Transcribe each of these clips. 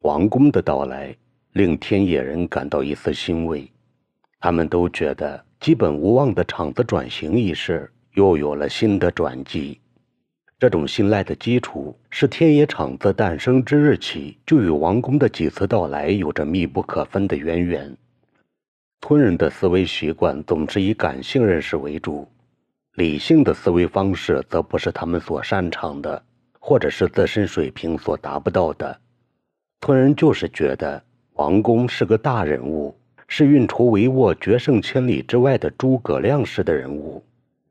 王宫的到来令天野人感到一丝欣慰，他们都觉得基本无望的厂子转型一事又有了新的转机。这种信赖的基础是天野厂子诞生之日起就与王宫的几次到来有着密不可分的渊源。村人的思维习惯总是以感性认识为主，理性的思维方式则不是他们所擅长的，或者是自身水平所达不到的。村人就是觉得王公是个大人物，是运筹帷幄、决胜千里之外的诸葛亮式的人物，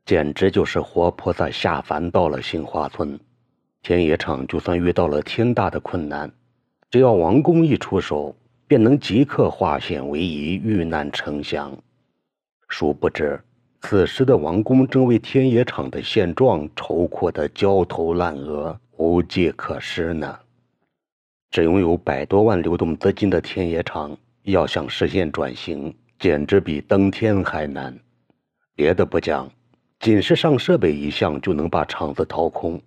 简直就是活菩萨下凡到了杏花村。天野厂就算遇到了天大的困难，只要王公一出手，便能即刻化险为夷、遇难成祥。殊不知，此时的王公正为天野厂的现状愁苦得焦头烂额、无计可施呢。只拥有百多万流动资金的天野厂，要想实现转型，简直比登天还难。别的不讲，仅是上设备一项就能把厂子掏空，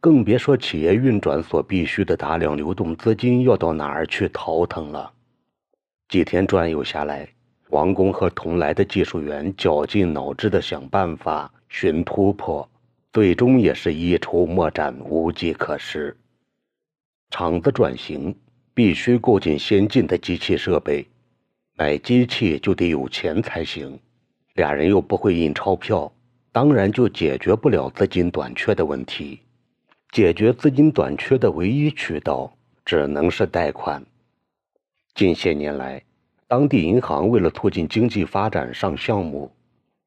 更别说企业运转所必需的大量流动资金要到哪儿去淘腾了。几天转悠下来，王工和同来的技术员绞尽脑汁地想办法寻突破，最终也是一筹莫展，无计可施。厂子转型必须购进先进的机器设备，买机器就得有钱才行。俩人又不会印钞票，当然就解决不了资金短缺的问题。解决资金短缺的唯一渠道只能是贷款。近些年来，当地银行为了促进经济发展上项目，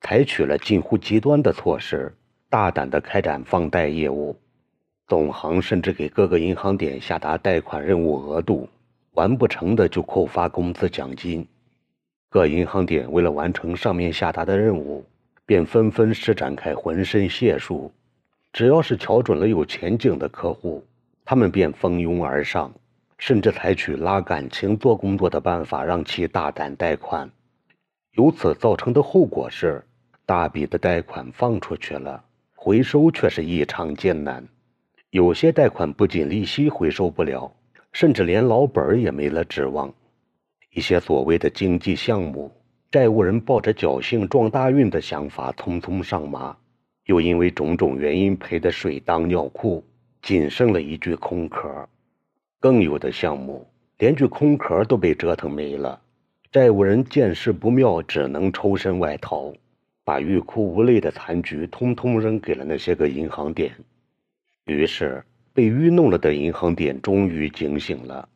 采取了近乎极端的措施，大胆地开展放贷业务。总行甚至给各个银行点下达贷款任务额度，完不成的就扣发工资奖金。各银行点为了完成上面下达的任务，便纷纷施展开浑身解数。只要是瞧准了有前景的客户，他们便蜂拥而上，甚至采取拉感情做工作的办法，让其大胆贷款。由此造成的后果是，大笔的贷款放出去了，回收却是异常艰难。有些贷款不仅利息回收不了，甚至连老本也没了指望。一些所谓的经济项目，债务人抱着侥幸撞大运的想法匆匆上马，又因为种种原因赔得水当尿裤，仅剩了一具空壳。更有的项目连具空壳都被折腾没了，债务人见势不妙，只能抽身外逃，把欲哭无泪的残局通通扔给了那些个银行点。于是，被愚弄了的银行点终于警醒了，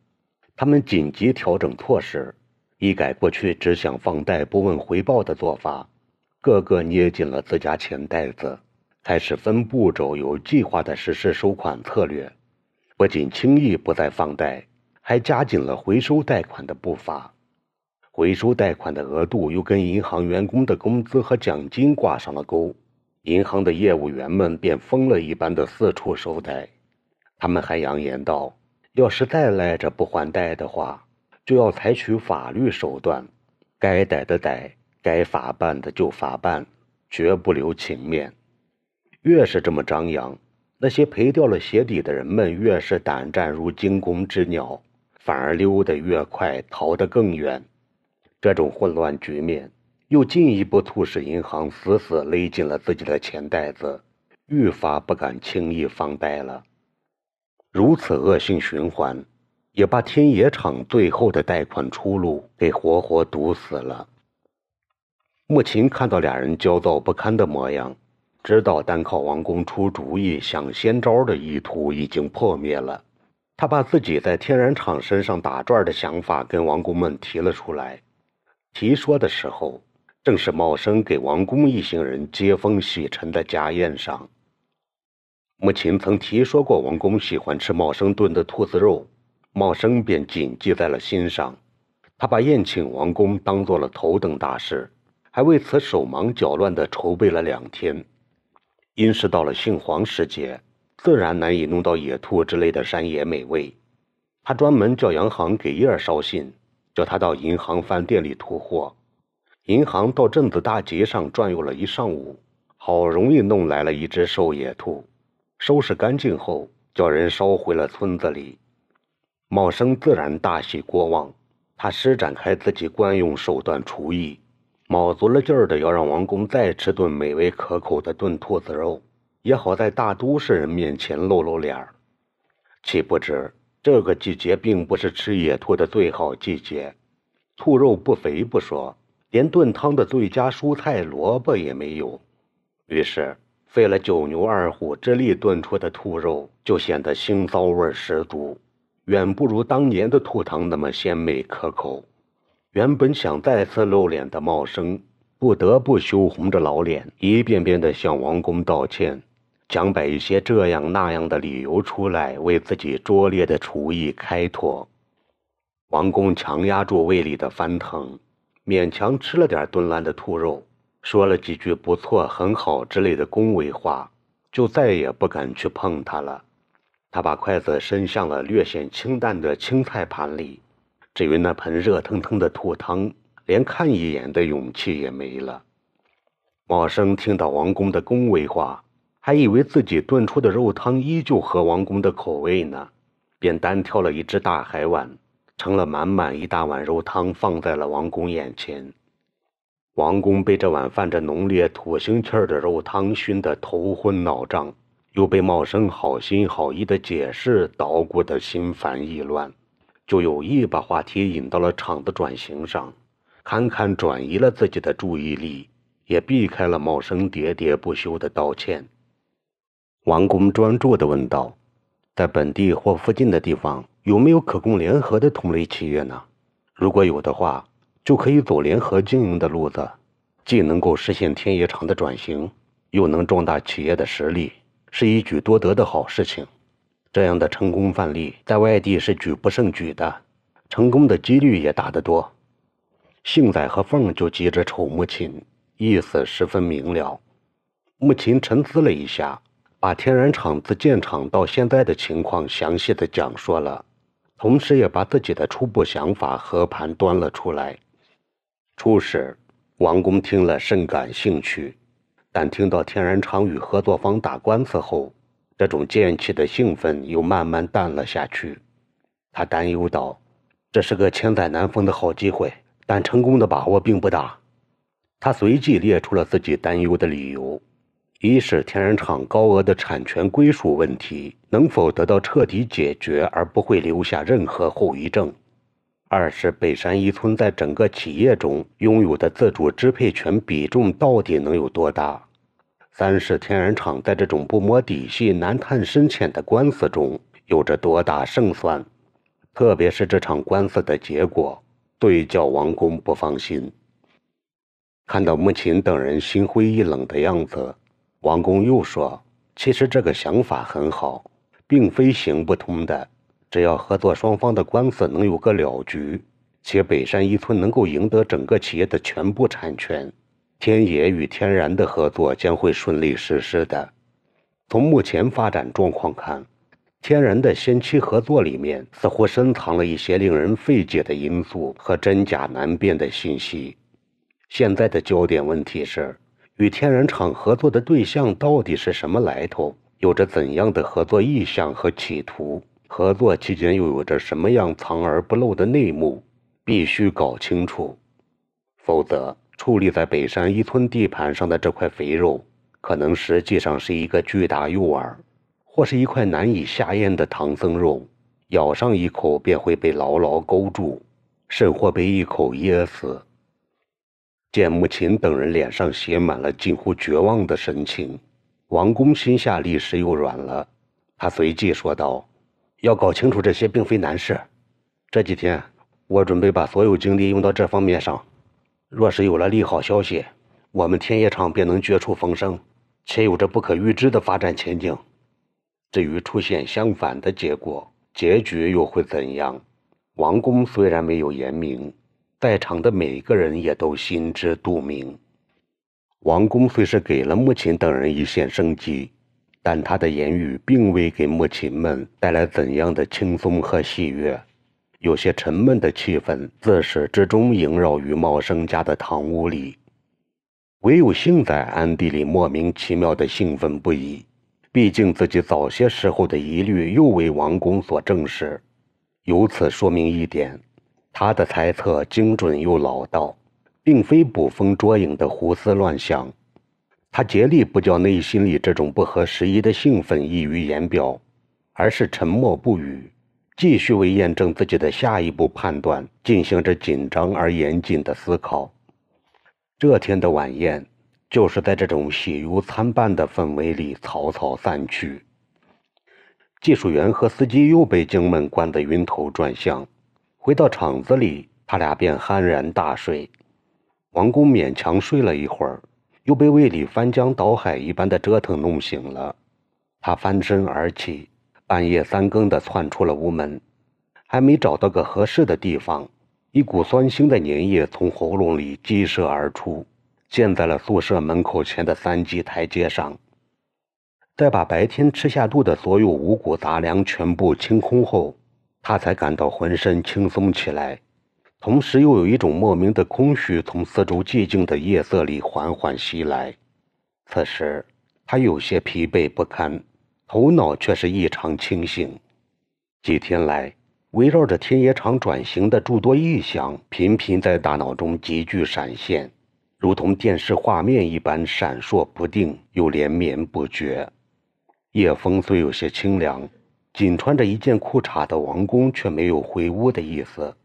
他们紧急调整措施，一改过去只想放贷不问回报的做法，个个捏紧了自家钱袋子，开始分步骤、有计划地实施收款策略。不仅轻易不再放贷，还加紧了回收贷款的步伐。回收贷款的额度又跟银行员工的工资和奖金挂上了钩。银行的业务员们便疯了一般的四处收贷，他们还扬言道：“要是再赖着不还贷的话，就要采取法律手段，该逮的逮，该法办的就法办，绝不留情面。”越是这么张扬，那些赔掉了鞋底的人们越是胆战如惊弓之鸟，反而溜得越快，逃得更远。这种混乱局面。又进一步促使银行死死勒紧了自己的钱袋子，愈发不敢轻易放贷了。如此恶性循环，也把天野厂最后的贷款出路给活活堵死了。穆琴看到俩人焦躁不堪的模样，知道单靠王工出主意想先招的意图已经破灭了。他把自己在天然厂身上打转的想法跟王工们提了出来。提说的时候。正是茂生给王公一行人接风洗尘的家宴上。母亲曾提说过，王公喜欢吃茂生炖的兔子肉，茂生便谨记在了心上。他把宴请王公当做了头等大事，还为此手忙脚乱地筹备了两天。因是到了杏黄时节，自然难以弄到野兔之类的山野美味。他专门叫杨行给叶儿捎信，叫他到银行饭店里图货。银行到镇子大街上转悠了一上午，好容易弄来了一只瘦野兔，收拾干净后，叫人捎回了村子里。茂生自然大喜过望，他施展开自己惯用手段厨艺，卯足了劲儿的要让王公再吃顿美味可口的炖兔子肉，也好在大都市人面前露露脸儿。岂不知这个季节并不是吃野兔的最好季节，兔肉不肥不说，连炖汤的最佳蔬菜萝卜也没有。于是，费了九牛二虎之力炖出的兔肉就显得腥臊味十足，远不如当年的兔汤那么鲜美可口。原本想再次露脸的茂生，不得不羞红着老脸，一遍遍地向王公道歉。讲摆一些这样那样的理由出来，为自己拙劣的厨艺开脱。王公强压住胃里的翻腾，勉强吃了点炖烂的兔肉，说了几句“不错，很好”之类的恭维话，就再也不敢去碰它了。他把筷子伸向了略显清淡的青菜盘里，至于那盆热腾腾的兔汤，连看一眼的勇气也没了。茂生听到王公的恭维话。还以为自己炖出的肉汤依旧合王公的口味呢，便单挑了一只大海碗，盛了满满一大碗肉汤放在了王公眼前。王公被这碗泛着浓烈土腥气儿的肉汤熏得头昏脑胀，又被茂生好心好意的解释捣鼓得心烦意乱，就有意把话题引到了厂子转型上，堪堪转移了自己的注意力，也避开了茂生喋喋不休的道歉。王公专注地问道：“在本地或附近的地方，有没有可供联合的同类企业呢？如果有的话，就可以走联合经营的路子，既能够实现天野厂的转型，又能壮大企业的实力，是一举多得的好事情。这样的成功范例在外地是举不胜举的，成功的几率也大得多。”杏仔和凤就急着瞅木琴，意思十分明了。木琴沉思了一下。把天然厂自建厂到现在的情况详细的讲述了，同时也把自己的初步想法和盘端了出来。初始，王公听了甚感兴趣，但听到天然厂与合作方打官司后，这种渐起的兴奋又慢慢淡了下去。他担忧道：“这是个千载难逢的好机会，但成功的把握并不大。”他随即列出了自己担忧的理由。一是天然厂高额的产权归属问题能否得到彻底解决而不会留下任何后遗症；二是北山一村在整个企业中拥有的自主支配权比重到底能有多大；三是天然厂在这种不摸底细、难探深浅的官司中有着多大胜算。特别是这场官司的结果，对叫王公不放心。看到穆琴等人心灰意冷的样子。王公又说：“其实这个想法很好，并非行不通的。只要合作双方的官司能有个了局，且北山一村能够赢得整个企业的全部产权，天野与天然的合作将会顺利实施的。从目前发展状况看，天然的先期合作里面似乎深藏了一些令人费解的因素和真假难辨的信息。现在的焦点问题是。”与天然厂合作的对象到底是什么来头？有着怎样的合作意向和企图？合作期间又有着什么样藏而不露的内幕？必须搞清楚，否则矗立在北山一村地盘上的这块肥肉，可能实际上是一个巨大诱饵，或是一块难以下咽的唐僧肉，咬上一口便会被牢牢勾住，甚或被一口噎死。见穆琴等人脸上写满了近乎绝望的神情，王公心下立时又软了。他随即说道：“要搞清楚这些并非难事。这几天我准备把所有精力用到这方面上。若是有了利好消息，我们天业厂便能绝处逢生，且有着不可预知的发展前景。至于出现相反的结果，结局又会怎样？”王公虽然没有言明。在场的每个人也都心知肚明。王公虽是给了木琴等人一线生机，但他的言语并未给木琴们带来怎样的轻松和喜悦。有些沉闷的气氛自始至终萦绕于茂生家的堂屋里，唯有幸在暗地里莫名其妙的兴奋不已。毕竟自己早些时候的疑虑又为王公所证实。由此说明一点，他的猜测精准又老道，并非捕风捉影的胡思乱想。他竭力不叫内心里这种不合时宜的兴奋溢于言表，而是沉默不语，继续为验证自己的下一步判断进行着紧张而严谨的思考。这天的晚宴，就是在这种喜忧参半的氛围里草草散去。技术员和司机又被惊闷灌得晕头转向，回到厂子里，他俩便酣然大睡。王工勉强睡了一会儿。又被胃里翻江倒海一般的折腾弄醒了，他翻身而起，半夜三更的窜出了屋门，还没找到个合适的地方，一股酸腥的粘液从喉咙里激射而出，溅在了宿舍门口前的三级台阶上。在把白天吃下肚的所有五谷杂粮全部清空后，他才感到浑身轻松起来。同时，又有一种莫名的空虚从四周寂静的夜色里缓缓袭来。此时，他有些疲惫不堪，头脑却是异常清醒。几天来，围绕着天野场转型的诸多异象频频在大脑中急剧闪现，如同电视画面一般闪烁不定又连绵不绝。夜风虽有些清凉，仅穿着一件裤衩的王宫却没有回屋的意思。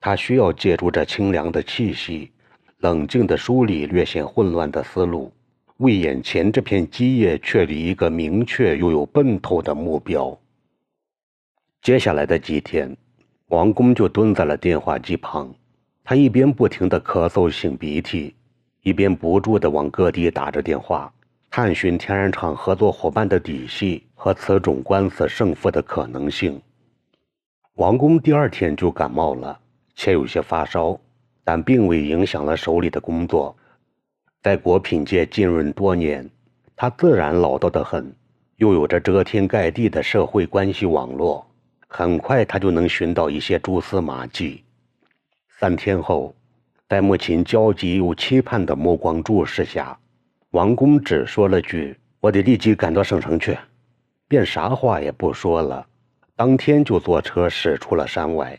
他需要借助这清凉的气息，冷静地梳理略显混乱的思路，为眼前这片基业确立一个明确又有奔头的目标。接下来的几天，王工就蹲在了电话机旁，他一边不停地咳嗽、擤鼻涕，一边不住地往各地打着电话，探寻天然厂合作伙伴的底细和此种官司胜负的可能性。王工第二天就感冒了。且有些发烧，但并未影响了手里的工作。在果品界浸润多年，他自然老道得很，又有着遮天盖地的社会关系网络，很快他就能寻到一些蛛丝马迹。三天后，在母亲焦急又期盼的目光注视下，王公只说了句：“我得立即赶到省城去。”便啥话也不说了，当天就坐车驶出了山外。